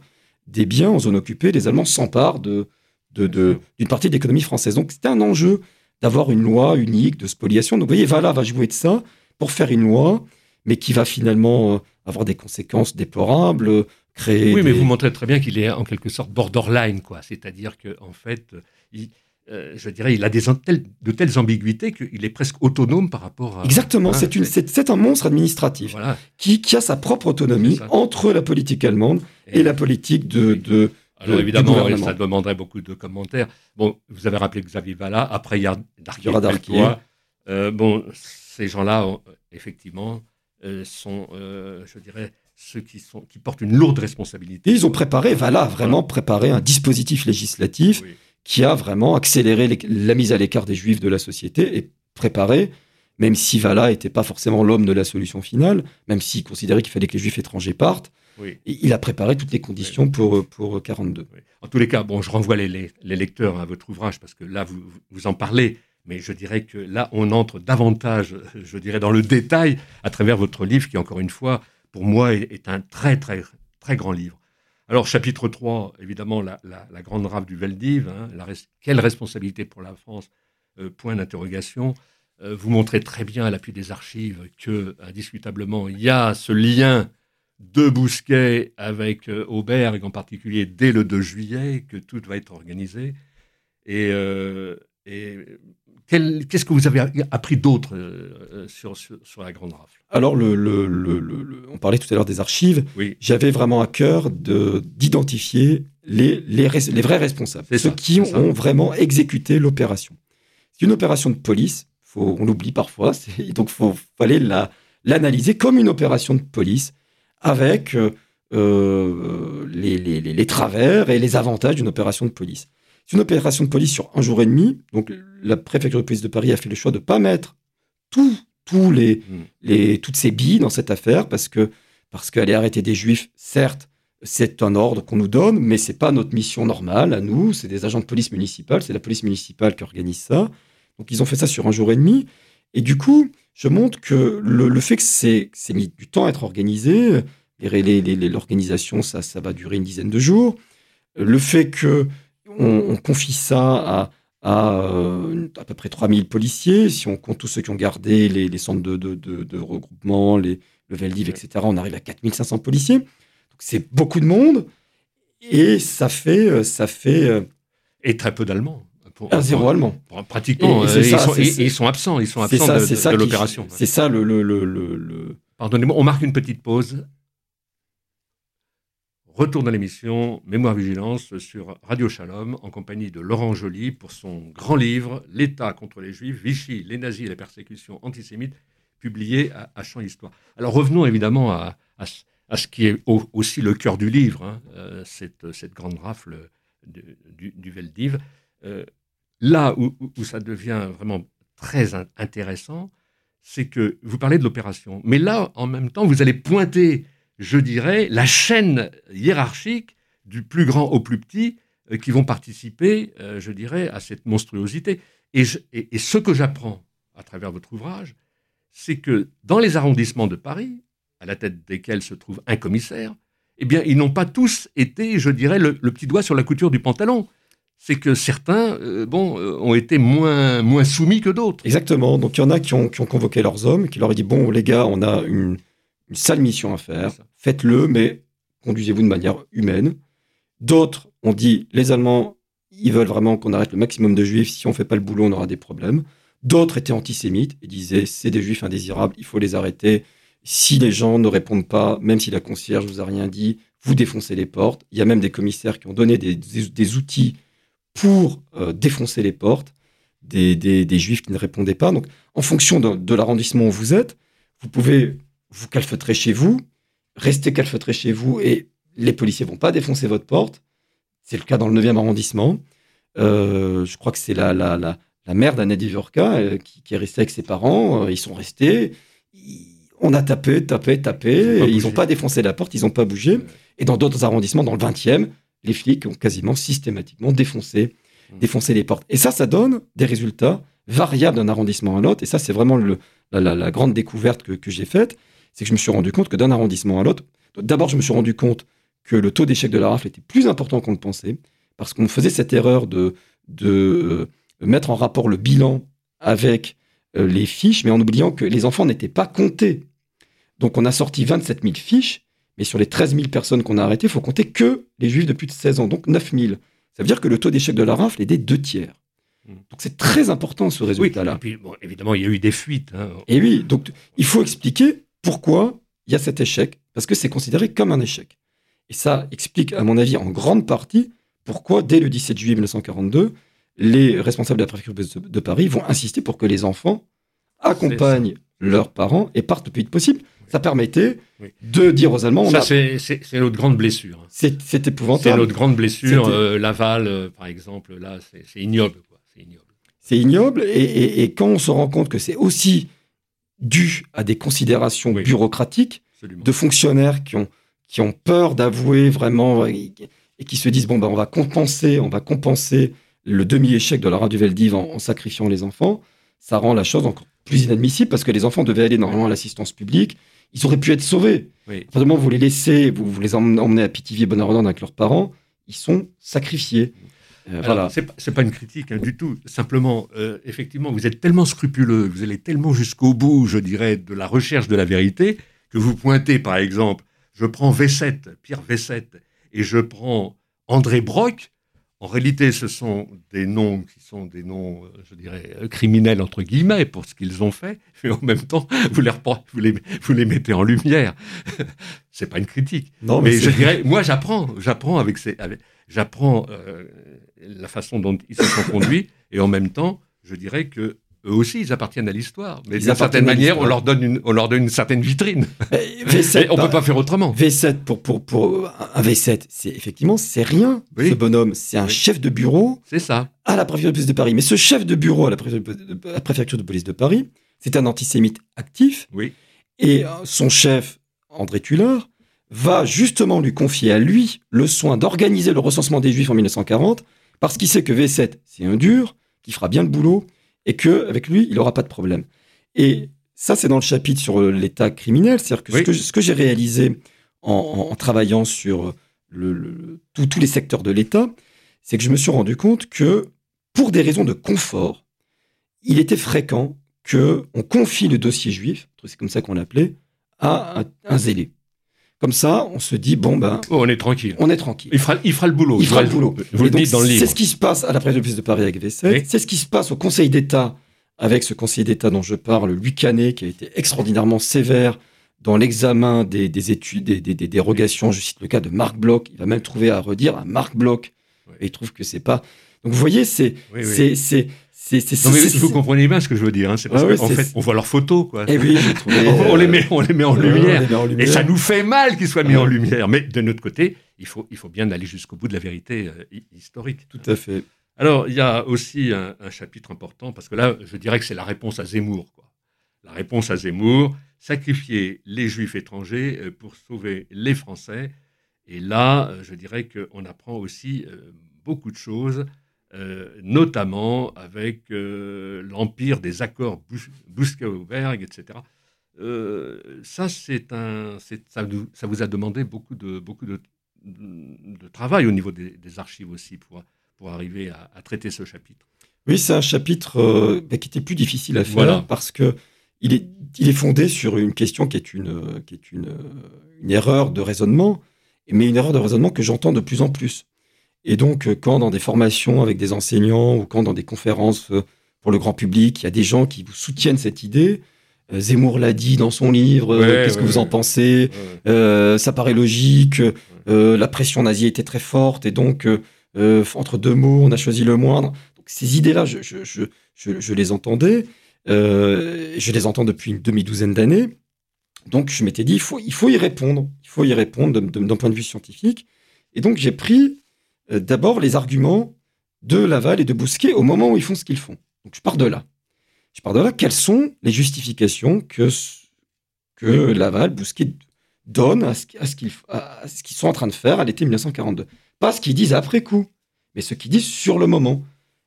des biens en zone occupée, les Allemands s'emparent de, d'une partie de l'économie française. Donc c'était un enjeu d'avoir une loi unique de spoliation. Donc vous voyez, Vala va jouer de ça pour faire une loi, mais qui va finalement euh, avoir des conséquences déplorables, oui, mais vous montrez très bien qu'il est en quelque sorte borderline, quoi. C'est-à-dire que en fait, il, euh, je dirais, il a des, de telles ambiguïtés qu'il est presque autonome par rapport à. Exactement, c'est c'est un monstre administratif qui, qui, a sa propre autonomie entre la politique allemande et, la politique de. de alors évidemment, ça demanderait beaucoup de commentaires. Bon, vous avez rappelé Xavier Valla, après il y a Darquier. Euh, bon, ces gens-là, effectivement, euh, sont, je dirais, ceux qui, sont, qui portent une lourde responsabilité. Et ils ont préparé, voilà, vraiment préparé un dispositif législatif qui a vraiment accéléré la mise à l'écart des juifs de la société et préparé, même si Vala n'était pas forcément l'homme de la solution finale, même s'il considérait qu'il fallait que les juifs étrangers partent, il a préparé toutes les conditions pour, pour 42. En tous les cas, bon, je renvoie les, les, lecteurs à votre ouvrage parce que là, vous, vous en parlez, mais je dirais que là, on entre davantage, je dirais, dans le détail à travers votre livre qui, encore une fois, pour moi, est, un très, très, très grand livre. Alors, chapitre 3, évidemment, la, grande rave du Veldiv. Hein, quelle responsabilité pour la France euh, Point d'interrogation. Euh, vous montrez très bien à l'appui des archives que, indiscutablement, il y a ce lien de Bousquet avec euh, Auberg, en particulier dès le 2 juillet, que tout va être organisé. Et, et Qu'est-ce que vous avez appris d'autre euh, sur, sur, la Grande Rafle? Alors, le, le, on parlait tout à l'heure des archives. J'avais vraiment à cœur d'identifier les, les, les, vrais responsables, ceux qui ont, vraiment exécuté l'opération. C'est une opération de police, faut, on l'oublie parfois, donc il fallait l'analyser comme une opération de police avec euh, euh, les, les, travers et les avantages d'une opération de police. C'est une opération de police sur un jour et demi. Donc, la préfecture de police de Paris a fait le choix de ne pas mettre tout, les, hmm. les, toutes ces billes dans cette affaire parce que parce qu'aller arrêter des juifs, certes, c'est un ordre qu'on nous donne, mais c'est pas notre mission normale à nous. C'est des agents de police municipale, c'est la police municipale qui organise ça. Donc, ils ont fait ça sur un jour et demi. Et du coup, je montre que le, fait que c'est mis du temps à être organisé, l'organisation, ça, ça va durer une dizaine de jours. Le fait que on, confie ça à, euh, à, peu près 3000 policiers. Si on compte tous ceux qui ont gardé les, centres de, regroupement, les, le Veldiv, etc., on arrive à 4500 policiers. c'est beaucoup de monde. Et ça fait. Euh, ça fait euh, et très peu d'Allemands. Un zéro allemand. pratiquement. ils, sont, absents. Ils sont absents de, l'opération. C'est ça le, le, le... Pardonnez-moi, on marque une petite pause. Retour dans l'émission Mémoire Vigilance sur Radio Shalom en compagnie de Laurent Joly pour son grand livre L'État contre les Juifs, Vichy, les nazis et la persécution antisémite, publié à, Champ Histoire. Alors revenons évidemment à, à, ce qui est aussi le cœur du livre, hein, euh, cette, grande rafle du, du, Veldiv. Euh, là où, ça devient vraiment très intéressant, c'est que vous parlez de l'opération, mais là en même temps vous allez pointer je dirais, la chaîne hiérarchique du plus grand au plus petit euh, qui vont participer, euh, je dirais, à cette monstruosité. Et, ce que j'apprends à travers votre ouvrage, c'est que dans les arrondissements de Paris, à la tête desquels se trouve un commissaire, eh bien, ils n'ont pas tous été, je dirais, le, petit doigt sur la couture du pantalon. C'est que certains, euh, bon, ont été moins, moins soumis que d'autres. Exactement. Donc, il y en a qui ont, qui ont convoqué leurs hommes, qui leur ont dit, bon, les gars, on a une, une sale mission à faire, faites-le, mais conduisez-vous de manière humaine. D'autres ont dit, les Allemands, ils veulent vraiment qu'on arrête le maximum de juifs, si on ne fait pas le boulot, on aura des problèmes. D'autres étaient antisémites et disaient, c'est des juifs indésirables, il faut les arrêter. Si les gens ne répondent pas, même si la concierge vous a rien dit, vous défoncez les portes. Il y a même des commissaires qui ont donné des, outils pour euh, défoncer les portes des, juifs qui ne répondaient pas. Donc, en fonction de, de l'arrondissement où vous êtes, vous pouvez vous calfeutrez chez vous, restez calfeutré chez vous et les policiers vont pas défoncer votre porte. C'est le cas dans le 9e arrondissement. Euh, je crois que c'est la, la, la, mère d'Annette Divorka euh, qui, est restée avec ses parents. Euh, ils sont restés. on a tapé, tapé, tapé. Ils n'ont pas, défoncé la porte, ils n'ont pas bougé. Et dans d'autres arrondissements, dans le 20e, les flics ont quasiment systématiquement défoncé, mmh. défoncé les portes. Et ça, ça donne des résultats variables d'un arrondissement à l'autre. Et ça, c'est vraiment le, la, grande découverte que, que j'ai faite c'est que je me suis rendu compte que d'un arrondissement à l'autre, d'abord, je me suis rendu compte que le taux d'échec de la rafle était plus important qu'on le pensait, parce qu'on faisait cette erreur de, de euh, mettre en rapport le bilan avec euh, les fiches, mais en oubliant que les enfants n'étaient pas comptés. Donc on a sorti 27 000 fiches, mais sur les 13 000 personnes qu'on a arrêtées, il faut compter que les juifs de plus de 16 ans, donc 9 000. Ça veut dire que le taux d'échec de la rafle est des deux tiers. Hmm. Donc c'est très important ce résultat-là. Oui, et puis, évidemment, il y a eu des fuites. Hein. Et oui, donc il faut expliquer pourquoi il y a cet échec? Parce que c'est considéré comme un échec. Et ça explique, à mon avis, en grande partie, pourquoi, dès le 17 juillet 1942, les responsables de la préfecture de Paris vont insister pour que les enfants accompagnent leurs parents et partent le plus vite possible. Ça permettait de dire aux Allemands... Ça, c'est notre grande blessure. C'est épouvantable. C'est notre grande blessure. Euh, Laval, euh, par exemple, là, c'est ignoble. C'est ignoble. Et, et, quand on se rend compte que c'est aussi dû à des considérations bureaucratiques de fonctionnaires qui ont, qui ont peur d'avouer vraiment et, qui se disent bon ben on va compenser, on va compenser le demi-échec de la radio Veldiv en, sacrifiant les enfants. Ça rend la chose encore plus inadmissible parce que les enfants devaient aller normalement à l'assistance publique. Ils auraient pu être sauvés. Oui. Vous les laissez, vous, vous les emmenez à Pithiviers, Bonardon avec leurs parents, ils sont sacrifiés. Euh, voilà. c'est pas- pas une critique hein, du tout. Simplement, euh, effectivement, vous êtes tellement scrupuleux, vous allez tellement jusqu'au bout, je dirais, de la recherche de la vérité, que vous pointez, par exemple, je prends V7, Pierre V7, et je prends André Brock. En réalité, ce sont des noms qui sont des noms, euh, je dirais, criminels, entre guillemets, pour ce qu'ils ont fait, mais en même temps, vous les, vous les, vous les mettez en lumière. c'est pas une critique. Non, Mais mais je dirais, moi j'apprends, j'apprends avec ces, avec- j'apprends euh, la façon dont ils se sont conduits, et en même temps, je dirais que eux aussi, ils appartiennent à l'histoire. Mais d'une certaine manière, on leur donne une, on leur donne une certaine vitrine. Eh, V7, Et on bah, peut pas faire autrement. V7 pour, pour, pour un V7, c'est effectivement, c'est rien, Oui. ce bonhomme. C'est un Oui. chef de bureau C'est ça. à la préfecture de police de Paris. Mais ce chef de bureau à la préfecture de, la préfecture de police de Paris, c'est un antisémite actif. Oui. Et euh, son chef, André Tullard, va justement lui confier à lui le soin d'organiser le recensement des Juifs en 1940, parce qu'il sait que V7, c'est un dur, qui fera bien le boulot, et qu'avec lui, il n'aura pas de problème. Et ça, c'est dans le chapitre sur euh, l'état criminel, c'est-à-dire que Oui. ce que, ce que j'ai réalisé en, en- en travaillant sur le- le- tous- tous les secteurs de l'État, c'est que je me suis rendu compte que, pour des raisons de confort, il était fréquent que on confie le dossier juif, c'est comme ça qu'on l'appelait, à un, un zélé. Comme ça, on se dit bon ben, Oh, on est tranquille. on est tranquille. Il fera, il fera le boulot. Il fera le boulot. Vous le dites dans le livre. C'est ce qui se passe à la préfecture de police de Paris avec V7. Oui. C'est ce qui se passe au Conseil d'État avec ce Conseil d'État dont je parle, Louis Canet, qui a été extraordinairement sévère dans l'examen des, des études, des, des- des dérogations. Je cite le cas de Marc Bloch. Il va même trouver à redire à Marc Bloch. Oui. Et il trouve que c'est pas. Donc vous voyez, c'est oui. C'est c'est c'est c'est Non, mais c'est- vous comprenez bien ce que je veux dire. hein. C'est parce Ah qu'en fait, on voit leurs photos. Quoi. Eh oui, j'ai trouvé, on, euh, les met, on les met en euh, lumière. on les met en Et ça nous fait mal qu'ils soient mis en lumière. Mais de notre côté, il faut, il faut bien aller jusqu'au bout de la vérité euh, hi- historique. Tout à fait. Alors, il y a aussi un, un chapitre important, parce que là, je dirais que c'est la réponse à Zemmour. Quoi. La réponse à Zemmour, sacrifier les juifs étrangers pour sauver les Français. Et là, je dirais qu'on apprend aussi beaucoup de choses, euh, notamment avec euh, l'empire des accords Bus- Buskauberg, etc. Euh, ça, c'est un, c'est- ça, nous- ça vous a demandé beaucoup de, beaucoup de, de travail au niveau des, des archives aussi pour, pour arriver à, à traiter ce chapitre. Oui, c'est un chapitre bah, qui était plus difficile à faire Voilà. parce que il est, il est fondé sur une question qui est une, qui est une, une erreur de raisonnement, mais une erreur de raisonnement que j'entends de plus en plus. Et donc, euh, quand dans des formations avec des enseignants ou quand dans des conférences euh, pour le grand public, il y a des gens qui vous soutiennent cette idée, euh, Zemmour l'a dit dans son livre, Ouais, qu'est-ce que ouais, vous en pensez Euh, Ça paraît logique, euh, la pression nazie était très forte et donc, euh, entre deux mots, on a choisi le moindre. Donc, ces idées-là, je, je, je, je, je les entendais. Je les entends depuis une demi-douzaine d'années. Donc, je m'étais dit, il faut, il faut y répondre. Il faut y répondre d'un point de vue scientifique. Et donc, j'ai pris euh, d'abord les arguments de Laval et de Bousquet au moment où ils font ce qu'ils font. Donc, je pars de là. Je pars de là. Quelles sont les justifications que, que Laval, Bousquet donnent à ce, ce qu'ils sont en train de faire à l'été 1942 Pas ce qu'ils disent après coup, mais ce qu'ils disent sur le moment.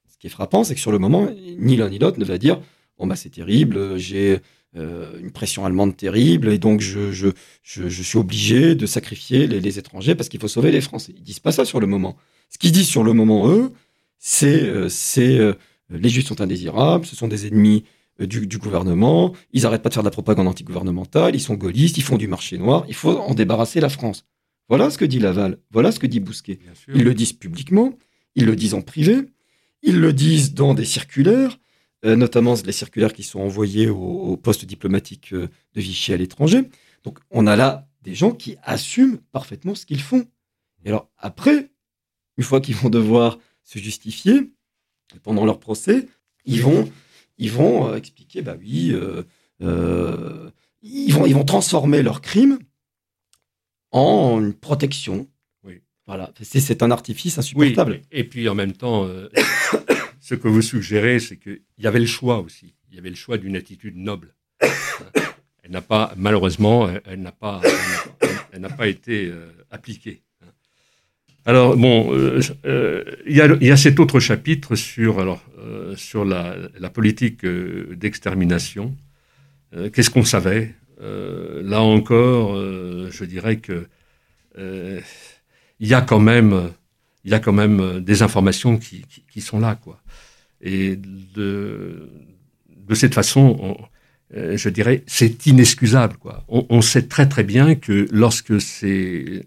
Ce qui est frappant, c'est que sur le moment, ni l'un ni l'autre ne va dire Bon, bah, c'est terrible, j'ai euh, une pression allemande terrible, et donc je, je, je, je suis obligé de sacrifier les, les étrangers parce qu'il faut sauver les Français. Ils disent pas ça sur le moment. Ce qu'ils disent sur le moment, eux, c'est euh, c'est, euh, les Juifs sont indésirables, ce sont des ennemis du, du gouvernement, ils arrêtent pas de faire de la propagande antigouvernementale, ils sont gaullistes, ils font du marché noir, il faut en débarrasser la France. Voilà ce que dit Laval, voilà ce que dit Bousquet. Ils le disent publiquement, ils le disent en privé, ils le disent dans des circulaires, notamment les circulaires qui sont envoyés au, au poste diplomatique euh, de Vichy à l'étranger. Donc on a là des gens qui assument parfaitement ce qu'ils font. Et alors après, une fois qu'ils vont devoir se justifier pendant leur procès, ils vont, ils vont euh, expliquer, bah oui, euh, euh, ils, vont, ils vont transformer leur crime en une protection. Oui. Voilà, c'est un artifice Oui, insupportable. et puis en même temps, euh, ce que vous suggérez, c'est qu'il y avait le choix aussi. Il y avait le choix d'une attitude noble. Elle n'a pas, malheureusement, elle- n'a pas, elle n'a- pas été euh, appliquée. Alors, bon, euh, euh, il y, a cet autre chapitre sur, alors, sur la, politique d'extermination. Qu'est-ce qu'on savait? Là encore, je dirais que il y a quand même, il y a quand même des informations qui, sont là, quoi. Et de, cette façon, je dirais, c'est inexcusable, quoi. On, sait très très bien que lorsque c'est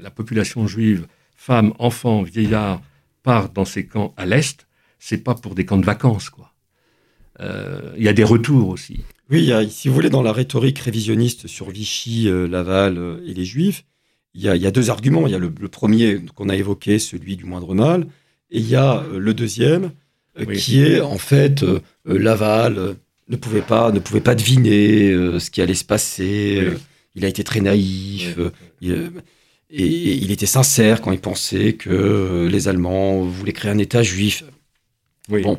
la population juive femmes, enfants, vieillards partent dans ces camps à l'est, c'est pas pour des camps de vacances, quoi. Euh, il y a des retours aussi. Oui, si vous voulez, dans la rhétorique révisionniste sur Vichy, euh, Laval euh, et les Juifs, il y, a, deux arguments. Il y a le, premier qu'on a évoqué, celui du moindre mal, et il y a le deuxième, qui est en fait Laval ne pouvait pas, ne pouvait pas deviner ce qui allait se passer. il a été très naïf. Et il était sincère quand il pensait que euh, les Allemands voulaient créer un État juif. Bon,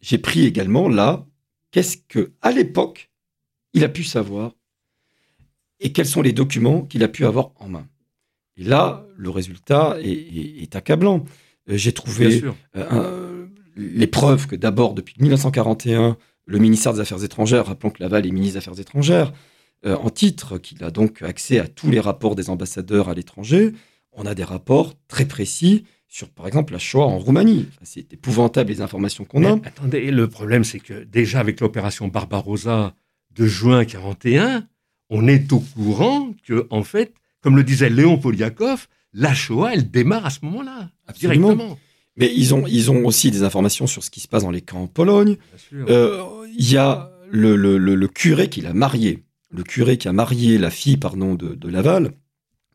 j'ai pris également là, qu'est-ce que à l'époque il a pu savoir et quels sont les documents qu'il a pu avoir en main? Et là, le résultat est, accablant. Euh, j'ai trouvé euh, les preuves que d'abord, depuis 1941, le ministère des Affaires étrangères, rappelons que Laval est ministre des Affaires étrangères, euh, en titre, qu'il a donc accès à tous les rapports des ambassadeurs à l'étranger. On a des rapports très précis sur, par exemple, la Shoah en Roumanie. c'est épouvantable les informations qu'on a. Attendez, le problème, c'est que déjà avec l'opération Barbarossa de juin 41, on est au courant que, en fait, comme le disait Léon Poliakov, la Shoah, elle démarre à ce moment-là, directement. Mais ils ont, ils ont aussi des informations sur ce qui se passe dans les camps en Pologne. Euh, il y a le, le, le curé qui l'a marié le curé qui a marié la fille pardon, de, de Laval,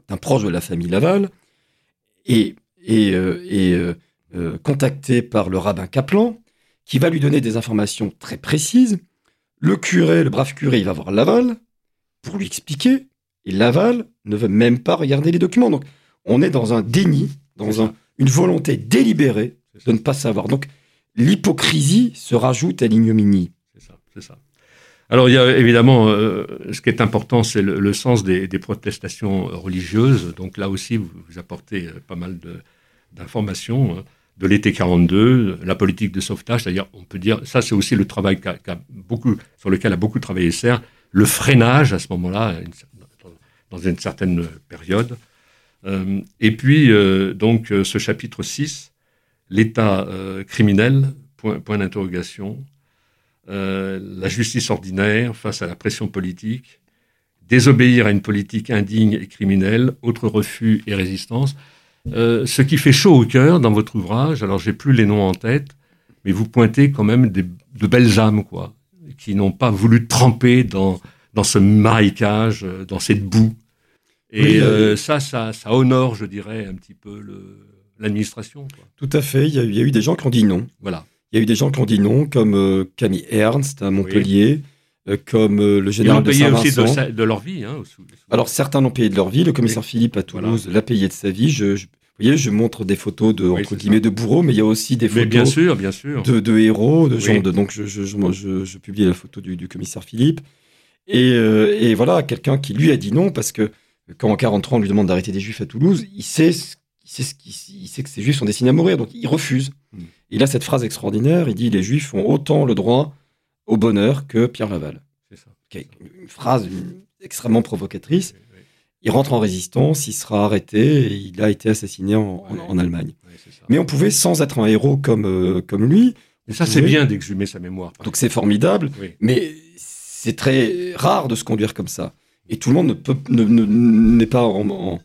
un proche de la famille Laval, et, et, euh, euh, euh, contacté par le rabbin Kaplan, qui va lui donner des informations très précises. Le curé, le brave curé, il va voir Laval pour lui expliquer, et Laval ne veut même pas regarder les documents. Donc, on est dans un déni, dans un, une volonté délibérée de ne pas savoir. Donc, l'hypocrisie se rajoute à l'ignominie. C'est ça, c'est ça. Alors, il y a évidemment, euh, ce qui est important, c'est le, sens des, protestations religieuses. Donc là aussi, vous, apportez euh, pas mal d'informations. Hein. de l'été 42, la politique de sauvetage, c'est-à-dire, on peut dire, ça c'est aussi le travail beaucoup, sur lequel a beaucoup travaillé Serre, le freinage à ce moment-là, dans une certaine période. Euh, et puis, donc, ce chapitre 6, l'état criminel, point, d'interrogation, euh, la justice ordinaire face à la pression politique, désobéir à une politique indigne et criminelle, autre refus et résistance. Euh, ce qui fait chaud au cœur dans votre ouvrage, alors j'ai plus les noms en tête, mais vous pointez quand même de belles âmes, quoi, qui n'ont pas voulu tremper dans, dans ce marécage, euh, dans cette boue. Et ça, ça, ça, honore, je dirais, un petit peu l'administration. Tout à fait. Il y, a, il y, a, eu des gens qui ont dit non. Voilà. Il y a eu des gens qui ont dit non, comme euh, Camille Ernst à Montpellier, euh, comme euh, le général de Saint-Vincent. aussi de, leur vie. Hein, Alors certains l'ont payé de leur vie. Le commissaire Philippe à Toulouse l'a payé de sa vie. Je, vous voyez, je montre des photos de entre guillemets de bourreaux, mais il y a aussi des photos bien sûr, bien sûr. De, héros, de gens. De, donc je, je, je, publie la photo du, commissaire Philippe. Et, et voilà, quelqu'un qui lui a dit non parce que quand en 43 on lui demande d'arrêter des juifs à Toulouse, il sait, il sait, il sait que ces juifs sont destinés à mourir, donc il refuse. Hmm. Il a cette phrase extraordinaire, il dit Les Juifs ont autant le droit au bonheur que Pierre Laval. C'est ça. Une phrase extrêmement provocatrice. Il rentre en résistance, il sera arrêté et il a été assassiné en, Allemagne. Mais on pouvait, sans être un héros comme, euh, comme lui. Et ça, c'est bien d'exhumer sa mémoire. Donc c'est formidable, mais c'est très rare de se conduire comme ça. Et tout le monde n'est ne n'est pas en,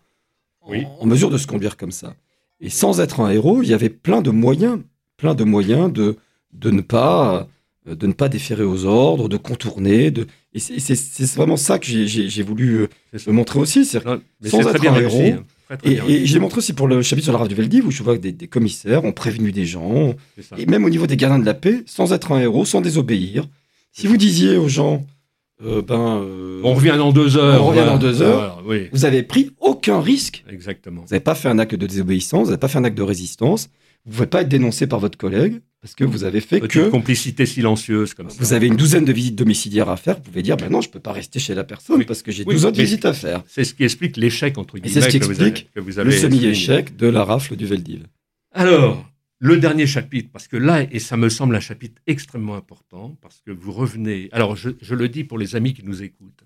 en, mesure de se conduire comme ça. Et sans être un héros, il y avait plein de moyens plein de moyens de, de, ne, pas, euh, de ne pas déférer aux ordres, de contourner. De... Et c'est vraiment ça que j'ai voulu euh, montrer aussi. C'est sans être un héros. Hein. et, et je l'ai montré aussi pour le chapitre sur la rave du Veldiv, où je vois que des, commissaires ont prévenu des gens, et même au niveau des gardiens de la paix, sans être un héros, sans désobéir. Si vous disiez aux gens, euh, ben, on revient dans deux heures. On revient dans deux heures. Vous avez pris aucun risque. Exactement. Vous n'avez pas fait un acte de désobéissance, vous n'avez pas fait un acte de résistance. Vous ne pouvez pas être dénoncé par votre collègue parce que vous avez fait Petite que complicité silencieuse comme ça. vous avez une douzaine de visites domiciliaires à faire. Vous pouvez dire, ben non, je ne peux pas rester chez la personne Oui. parce que j'ai Oui, 12 autres mais- visites à faire. C'est ce qui explique l'échec entre Et guillemets c'est ce qui que, vous avez, explique que vous Le avez souligné. semi-échec de la rafle du Veldiv. Alors, le dernier chapitre, parce que là, et ça me semble un chapitre extrêmement important, parce que vous revenez. Alors, je, je le dis pour les amis qui nous écoutent,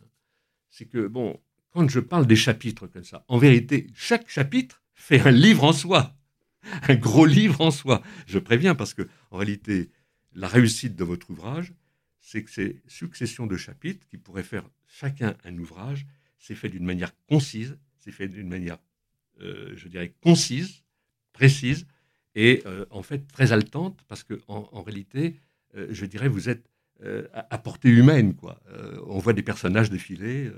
c'est que, bon, quand je parle des chapitres comme ça, en vérité, chaque chapitre fait un livre en soi, un gros livre en soi. Je préviens, parce que, en réalité, la réussite de votre ouvrage, c'est que c'est succession de chapitres qui pourraient faire chacun un ouvrage. C'est fait d'une manière concise, c'est fait d'une manière, euh, je dirais, concise, précise, et euh, en fait très haletante parce que en, réalité, euh, je dirais, vous êtes à, portée humaine, on voit des personnages défiler.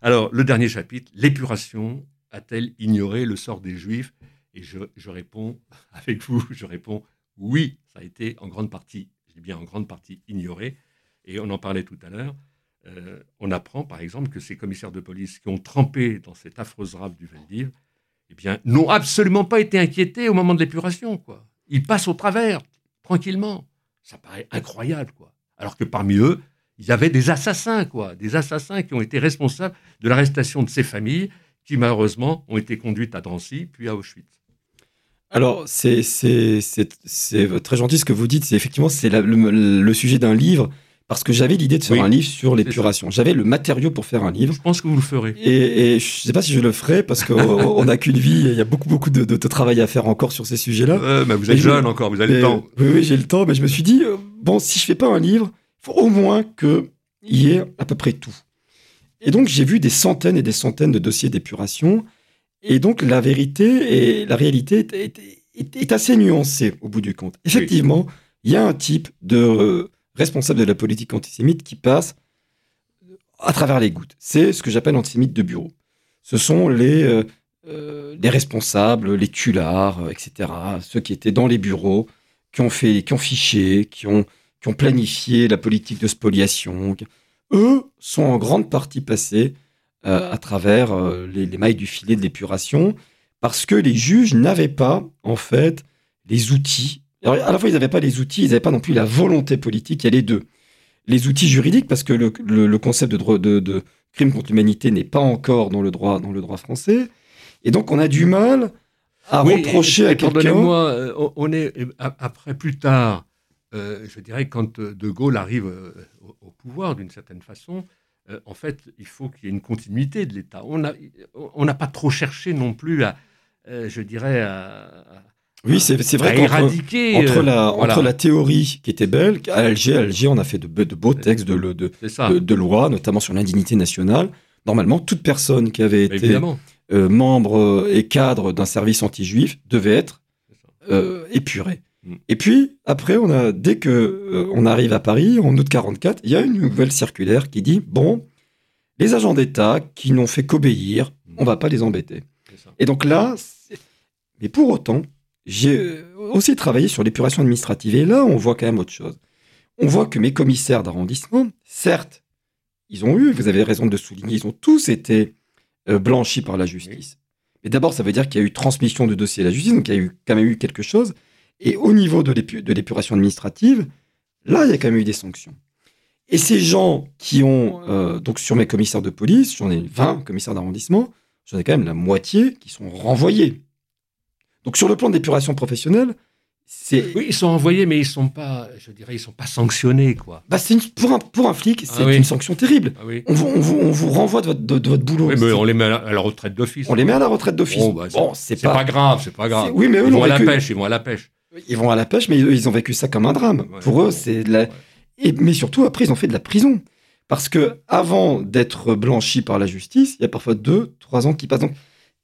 Alors, le dernier chapitre, l'épuration a-t-elle ignoré le sort des Juifs Et je, réponds avec vous, je réponds oui, ça a été en grande partie, je dis bien en grande partie ignoré. Et on en parlait tout à l'heure. Euh, on apprend, par exemple, que ces commissaires de police qui ont trempé dans cette affreuse rave du Veldiv, eh bien, n'ont absolument pas été inquiétés au moment de l'épuration, quoi. Ils passent au travers, tranquillement. Ça paraît incroyable, quoi. Alors que parmi eux, il y avait des assassins, quoi. Des assassins qui ont été responsables de l'arrestation de ces familles qui, malheureusement, ont été conduites à Drancy, puis à Auschwitz. Alors, c'est très gentil ce que vous dites. C'est effectivement c'est le, le sujet d'un livre parce que j'avais l'idée de faire Oui, un livre sur l'épuration. J'avais le matériau pour faire un livre. Je pense que vous le ferez. Et, et je ne sais pas si je le ferai parce qu'on n'a qu'une vie et il y a beaucoup, beaucoup de, de- de travail à faire encore sur ces sujets-là. Euh, mais vous Et êtes je- jeune encore, vous avez le temps. Oui, oui, j'ai le temps, mais je me suis dit, euh, bon, si je fais pas un livre, il faut au moins qu'il y ait à peu près tout. Et donc, j'ai vu des centaines et des centaines de dossiers d'épuration. Et donc, la vérité et la réalité est, est- est- est assez nuancée au bout du compte. Effectivement, il y a un type de euh, responsable de la politique antisémite qui passe à travers les gouttes. C'est ce que j'appelle antisémite de bureau. Ce sont les, euh, euh, les responsables, les tulards, etc., ceux qui étaient dans les bureaux, qui ont fait, qui ont fiché, qui ont, qui ont planifié la politique de spoliation. Eux sont en grande partie passés à travers euh, les, les mailles du filet de l'épuration parce que les juges n'avaient pas, en fait, les outils. Alors, à la fois, ils n'avaient pas les outils, ils n'avaient pas non plus la volonté politique, il y a les deux. Les outils juridiques, parce que le, le- le concept de, droit- de, de crime contre l'humanité n'est pas encore dans le, droit, dans le droit français. Et donc, on a du mal à Oui, reprocher et- à quelqu'un. Pardonnez-moi, euh, on- est euh, après plus tard, euh, je dirais quand euh, De Gaulle arrive euh, au, au pouvoir d'une certaine façon, euh, en fait, il faut qu'il y ait une continuité de l'État. On n'a on pas trop cherché non plus à, euh, je dirais, à, Oui, c'est vrai qu'entre éradiquer. entre euh, voilà. entre la théorie qui était belle, à Alger, à Alger, on a fait de, be- de beaux textes de, de, notamment sur l'indignité nationale. Normalement, toute personne qui avait été euh, membre et cadre d'un service anti-juif devait être C'est ça. euh, épuré. Mm. Et puis, après, on a, dès que euh, on arrive à Paris, en août 44, il y a une nouvelle circulaire qui dit, bon, les agents d'État qui n'ont fait qu'obéir, on va pas les embêter. Et donc là, mais pour autant, j'ai euh, aussi travaillé sur l'épuration administrative. Et là, on voit quand même autre chose. On voit que mes commissaires d'arrondissement, certes, ils ont eu, vous avez raison de le souligner, ils ont tous été euh, blanchis par la justice. Mais d'abord, ça veut dire qu'il y a eu transmission de dossiers à la justice, donc il y a eu, quand même eu quelque chose. Et au niveau de l'épu- de l'épuration administrative, là, il y a quand même eu des sanctions. Et ces gens qui ont, euh, donc sur mes commissaires de police, j'en ai 20 commissaires d'arrondissement, j'en ai quand même la moitié qui sont renvoyés. Donc sur le plan d'épuration professionnelle, c'est Oui, ils sont envoyés, mais ils sont pas, je dirais, ils sont pas sanctionnés, quoi. bah, c'est une- pour, un, pour un flic, c'est Ah oui. une sanction terrible. Ah oui. On vous, on vous, on vous renvoie de votre, de, de votre boulot. Oui, mais on les met à la, à la retraite d'office. on les met à la retraite d'office. Bon, bah, c'est pas, pas, grave, c'est pas grave. oui, mais eux ils vont à la vécu. pêche, ils vont à la pêche. Ils vont à la pêche, mais ils ont vécu ça comme un drame. Ouais. Pour eux, c'est de la... Et, mais surtout, après, ils ont fait de la prison. Parce que avant d'être blanchis par la justice, il y a parfois deux, trois ans qui passent. Donc,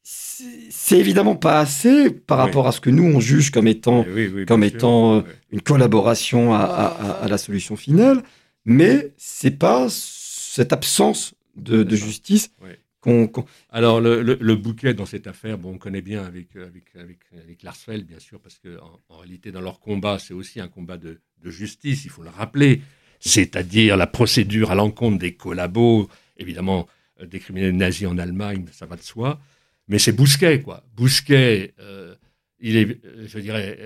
c'est évidemment pas assez par Oui. rapport à ce que nous, on juge comme étant Eh oui, oui, comme sûr. étant, euh, une collaboration à, à- à- à la solution finale. Mais c'est pas cette absence de, de justice. Alors, le, bouquet dans cette affaire, bon, on connaît bien avec, euh, avec, avec, Larsfeld, bien sûr, parce qu'en en, en réalité, dans leur combat, c'est aussi un combat de, justice, il faut le rappeler. C'est-à-dire la procédure à l'encontre des collabos, évidemment, euh, des criminels nazis en Allemagne, ça va de soi. Mais c'est Bousquet, quoi. Bousquet, euh, il est, je dirais,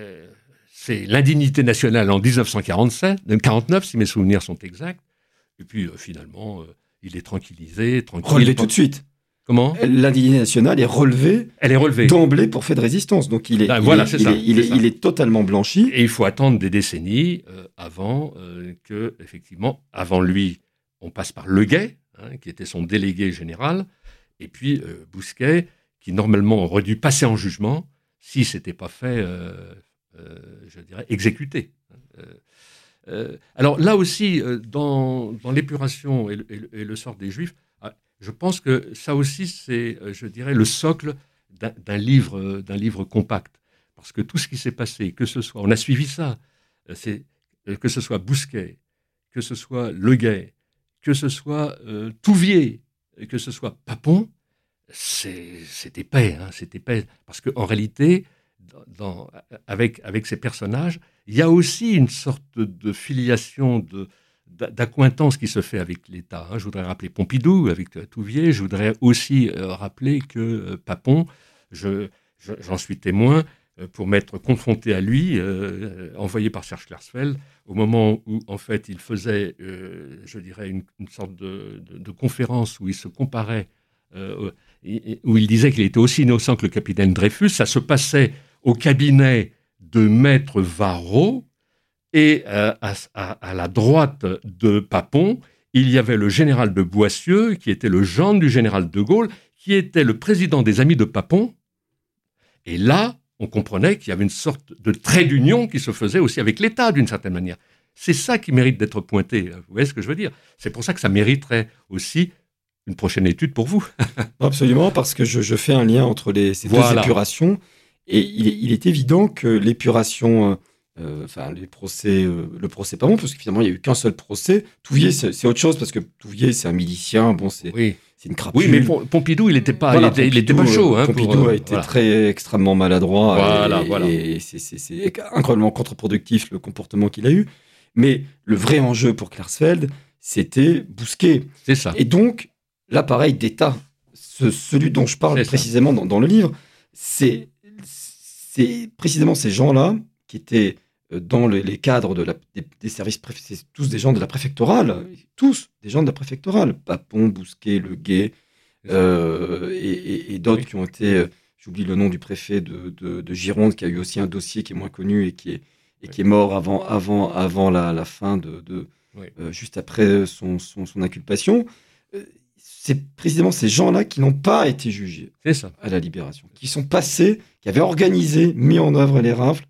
c'est l'indignité nationale en 1947, 49 si mes souvenirs sont exacts. Et puis finalement, il est tranquillisé, tranquille. Relevé tout de suite. Comment? L'indignité nationale est relevée. Elle est relevée. D'emblée pour fait de résistance. Donc il est, voilà, il, est, il, est, il, est, totalement blanchi. Et il faut attendre des décennies euh, avant euh, que, effectivement, avant lui, on passe par Le hein, qui était son délégué général, et puis euh, Bousquet, qui normalement aurait dû passer en jugement si c'était pas fait, je dirais, exécuter. alors là aussi, dans, dans l'épuration et, et, le sort des Juifs, je pense que ça aussi, c'est, euh, je dirais, le socle d'un livre, euh, d'un livre compact. Parce que tout ce qui s'est passé, que ce soit, on a suivi ça, euh, c'est que ce soit Bousquet, que ce soit Le Gay, que ce soit Touvier, que ce soit Papon, c'est épais, hein, c'est épais. Parce qu'en réalité, avec, avec ces personnages, il y a aussi une sorte de filiation, de, d'accointance qui se fait avec l'État. Je voudrais rappeler Pompidou avec euh, Touvier. Je voudrais aussi euh, rappeler que euh, Papon, j'en suis témoin, pour m'être confronté à lui, envoyé par Serge Klarsfeld, au moment où, en fait, il faisait, je dirais, une, sorte de, conférence où il se comparait, où il disait qu'il était aussi innocent que le capitaine Dreyfus. Ça se passait au cabinet de Maître Varro, et euh, à, la droite de Papon, il y avait le général de Boissieu, qui était le gendre du général de Gaulle, qui était le président des Amis de Papon. Et là, on comprenait qu'il y avait une sorte de trait d'union qui se faisait aussi avec l'État, d'une certaine manière. C'est ça qui mérite d'être pointé. Vous voyez ce que je veux dire? C'est pour ça que ça mériterait aussi une prochaine étude pour vous. Absolument, parce que je, fais un lien entre les, ces deux épurations. Et il est, il est évident que l'épuration euh, euh, enfin les procès, euh, le procès pas bon parce que finalement il y a eu qu'un seul procès. Touvier c'est autre chose parce que Touvier c'est un milicien, bon c'est oui. une crapule. Oui, mais Pompidou il était pas, il, était, pas chaud. Hein, Pompidou a été très extrêmement maladroit voilà, et, voilà. et c'est incroyablement contre-productif le comportement qu'il a eu. Mais le vrai enjeu pour Klarsfeld, c'était Bousquet. C'est ça. Et donc l'appareil d'État, celui dont je parle précisément dans, dans, le livre, c'est précisément ces gens-là qui étaient euh, dans les cadres de la, des, services, c'est tous des gens de la préfectorale, tous des gens de la préfectorale, Papon, Bousquet, Le Guet, euh, et, d'autres qui ont été, euh, j'oublie le nom du préfet de, de, Gironde, qui a eu aussi un dossier qui est moins connu et qui est, et qui est mort avant, avant, avant la, la fin de, de juste après son, son, son inculpation. c'est précisément ces gens-là qui n'ont pas été jugés à la libération, qui sont passés, qui avaient organisé, mis en œuvre les rafles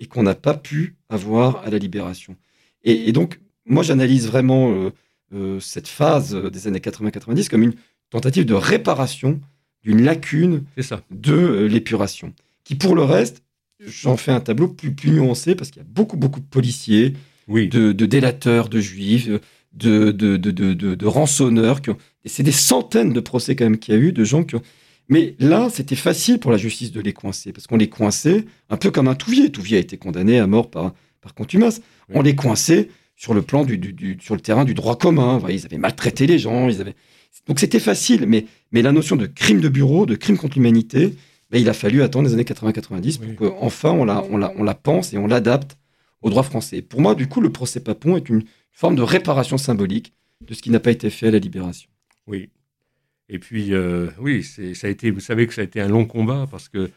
et qu'on n'a pas pu avoir à la libération. Et, donc, moi, j'analyse vraiment euh, euh, cette phase des années 80-90 comme une tentative de réparation d'une lacune de euh, l'épuration, qui pour le reste, j'en fais un tableau plus, plus nuancé parce qu'il y a beaucoup, beaucoup de policiers, de, délateurs de juifs, de, de, de rançonneurs. C'est des centaines de procès quand même qu'il y a eu de gens qui ont, mais là, c'était facile pour la justice de les coincer, parce qu'on les coinçait un peu comme un Touvier. Touvier a été condamné à mort par, par contumace. On les coinçait sur le plan du, sur le terrain du droit commun. ils avaient maltraité les gens. Ils avaient... Donc c'était facile, mais, mais la notion de crime de bureau, de crime contre l'humanité, ben, il a fallu attendre les années 80-90 pour qu'enfin on la, on, la, on la pense et on l'adapte au droit français. Pour moi, du coup, le procès Papon est une forme de réparation symbolique de ce qui n'a pas été fait à la libération. Oui, et puis, euh, oui, ça a été, vous savez que ça a été un long combat parce que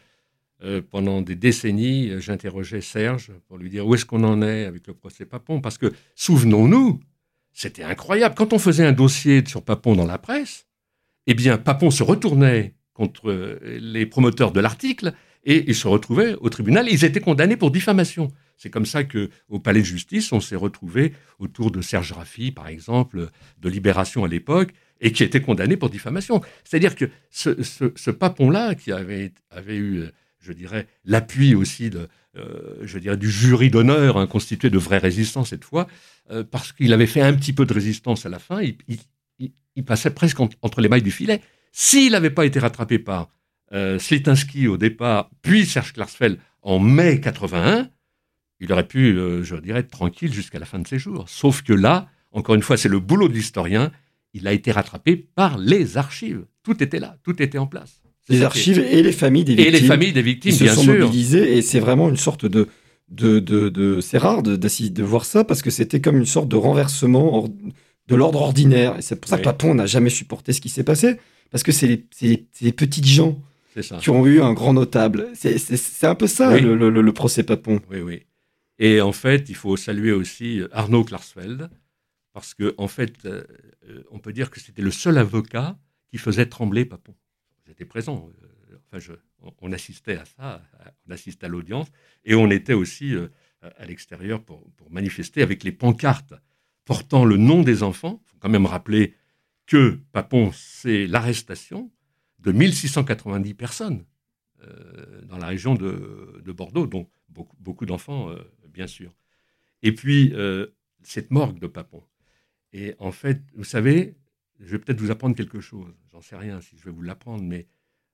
euh, pendant des décennies, j'interrogeais Serge pour lui dire où est-ce qu'on en est avec le procès Papon. Parce que, souvenons-nous, c'était incroyable. Quand on faisait un dossier sur Papon dans la presse, eh bien, Papon se retournait contre euh, les promoteurs de l'article et ils se retrouvaient au tribunal. Ils étaient condamnés pour diffamation. C'est comme ça que, au palais de justice, on s'est retrouvé autour de Serge Raffi, par exemple, de Libération à l'époque, et qui était condamné pour diffamation. C'est-à-dire que ce, papon-là, qui avait, eu, je dirais, l'appui aussi de, euh, je dirais, du jury d'honneur, hein, constitué de vrais résistants cette fois, euh, parce qu'il avait fait un petit peu de résistance à la fin, il, passait presque entre les mailles du filet. S'il n'avait pas été rattrapé par euh, au départ, puis Serge Klarsfeld en mai 81, il aurait pu, je dirais, être tranquille jusqu'à la fin de ses jours. Sauf que là, encore une fois, c'est le boulot de l'historien, il a été rattrapé par les archives. Tout était là, tout était en place. Les archives et les familles des victimes. Et les familles des victimes, se bien sont sûr. mobilisées et c'est vraiment une sorte de de, de, de c'est rare de, de voir ça parce que c'était comme une sorte de renversement de l'ordre ordinaire et c'est pour ça Oui. que n'a jamais supporté ce qui s'est passé parce que c'est les, les, petites gens qui ont eu un grand notable c'est, un peu ça Oui. le, le- procès Papon Oui, oui. Et en fait, il faut saluer aussi Arnaud Klarsfeld, parce que en fait, euh, euh, on peut dire que c'était le seul avocat qui faisait trembler Papon. J'étais présent. euh, enfin, on, assistait à ça, on assistait à l'audience, et on était aussi à l'extérieur pour, manifester avec les pancartes portant le nom des enfants. Il faut quand même rappeler que Papon, c'est l'arrestation de 1690 personnes dans la région de, de Bordeaux, dont beaucoup, beaucoup d'enfants, bien sûr. Et puis, cette morgue de Papon. Et en fait, vous savez, je vais peut-être vous apprendre quelque chose. J'en sais rien si je vais vous l'apprendre, mais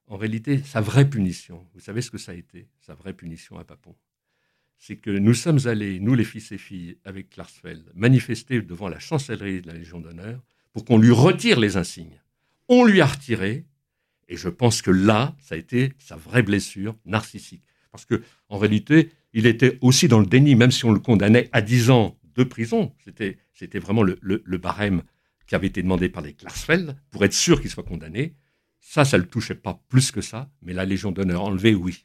en réalité, sa vraie punition, vous savez ce que ça a été, sa vraie punition à Papon? C'est que nous sommes allés, nous les fils et filles, avec Klarsfeld, manifester devant la chancellerie de la Légion d'honneur pour qu'on lui retire les insignes. On lui a retiré, et je pense que là, ça a été sa vraie blessure narcissique. Parce que en réalité, il était aussi dans le déni, même si on le condamnait à 10 ans de prison. C'était, c'était vraiment le, le- le barème qui avait été demandé par les Klarsfeld pour être sûr qu'il soit condamné. Ça, ça ne le touchait pas plus que ça, mais la Légion d'honneur enlevée, oui.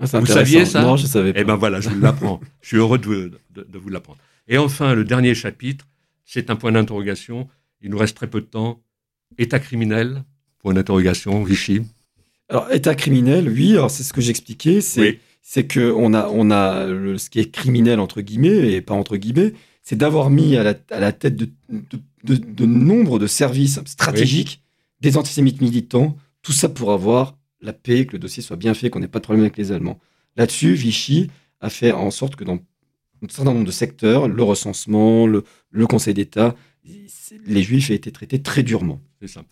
Ah, Vous saviez ça non je savais pas Eh ben voilà, je vous l'apprends. je suis heureux de vous, de- de vous l'apprendre. Et enfin, le dernier chapitre, c'est un point d'interrogation. Il nous reste très peu de temps. État criminel, point d'interrogation, Vichy. alors état criminel oui alors c'est ce que j'expliquais c'est Oui. C'est que on a on a le- ce qui est criminel entre guillemets et pas entre guillemets c'est d'avoir mis à la, à la tête de, de, de- de nombre de services stratégiques des antisémites militants. Tout ça pour avoir la paix que le dossier soit bien fait qu'on n'ait pas de problème avec les Allemands. Là-dessus Vichy a fait en sorte que dans un certain nombre de secteurs le recensement le, le Conseil d'État les Juifs aient été traités très durement. C'est ça.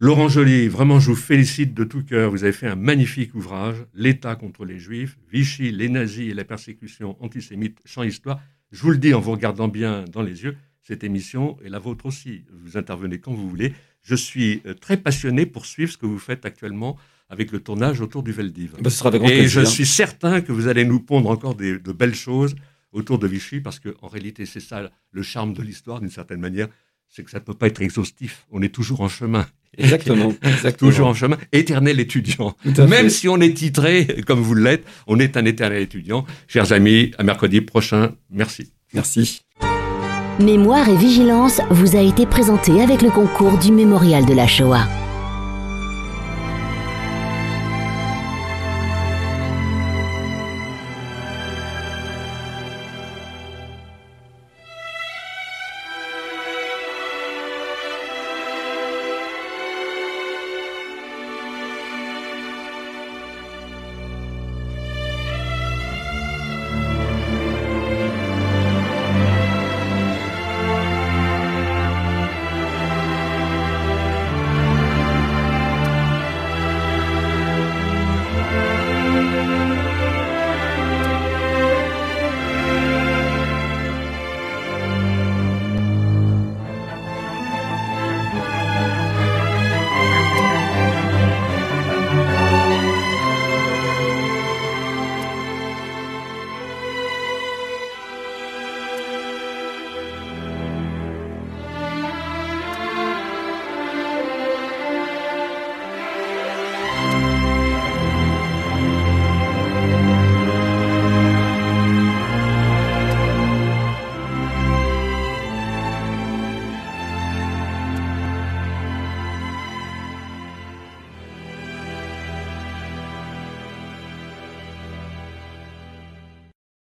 Laurent Joly, vraiment, je vous félicite de tout cœur. Vous avez fait un magnifique ouvrage, L'État contre les Juifs, Vichy, les nazis et la persécution antisémite, champ histoire. Je vous le dis en vous regardant bien dans les yeux, cette émission est la vôtre aussi. Vous intervenez quand vous voulez. Je suis euh, très passionné pour suivre ce que vous faites actuellement avec le tournage autour du Veldiv. Ben, ce sera avec grand Et je suis certain que vous allez nous pondre encore des- de belles choses autour de Vichy, parce qu'en réalité, c'est ça le charme de l'histoire, d'une certaine manière, c'est que ça ne peut pas être exhaustif. On est toujours en chemin. Exactement, exactement. Toujours en chemin. Éternel étudiant. Même fait. si on est titré, comme vous l'êtes, on est un éternel étudiant. Chers amis, à mercredi prochain. Merci. Merci. Mémoire et vigilance vous a été présenté avec le concours du Mémorial de la Shoah.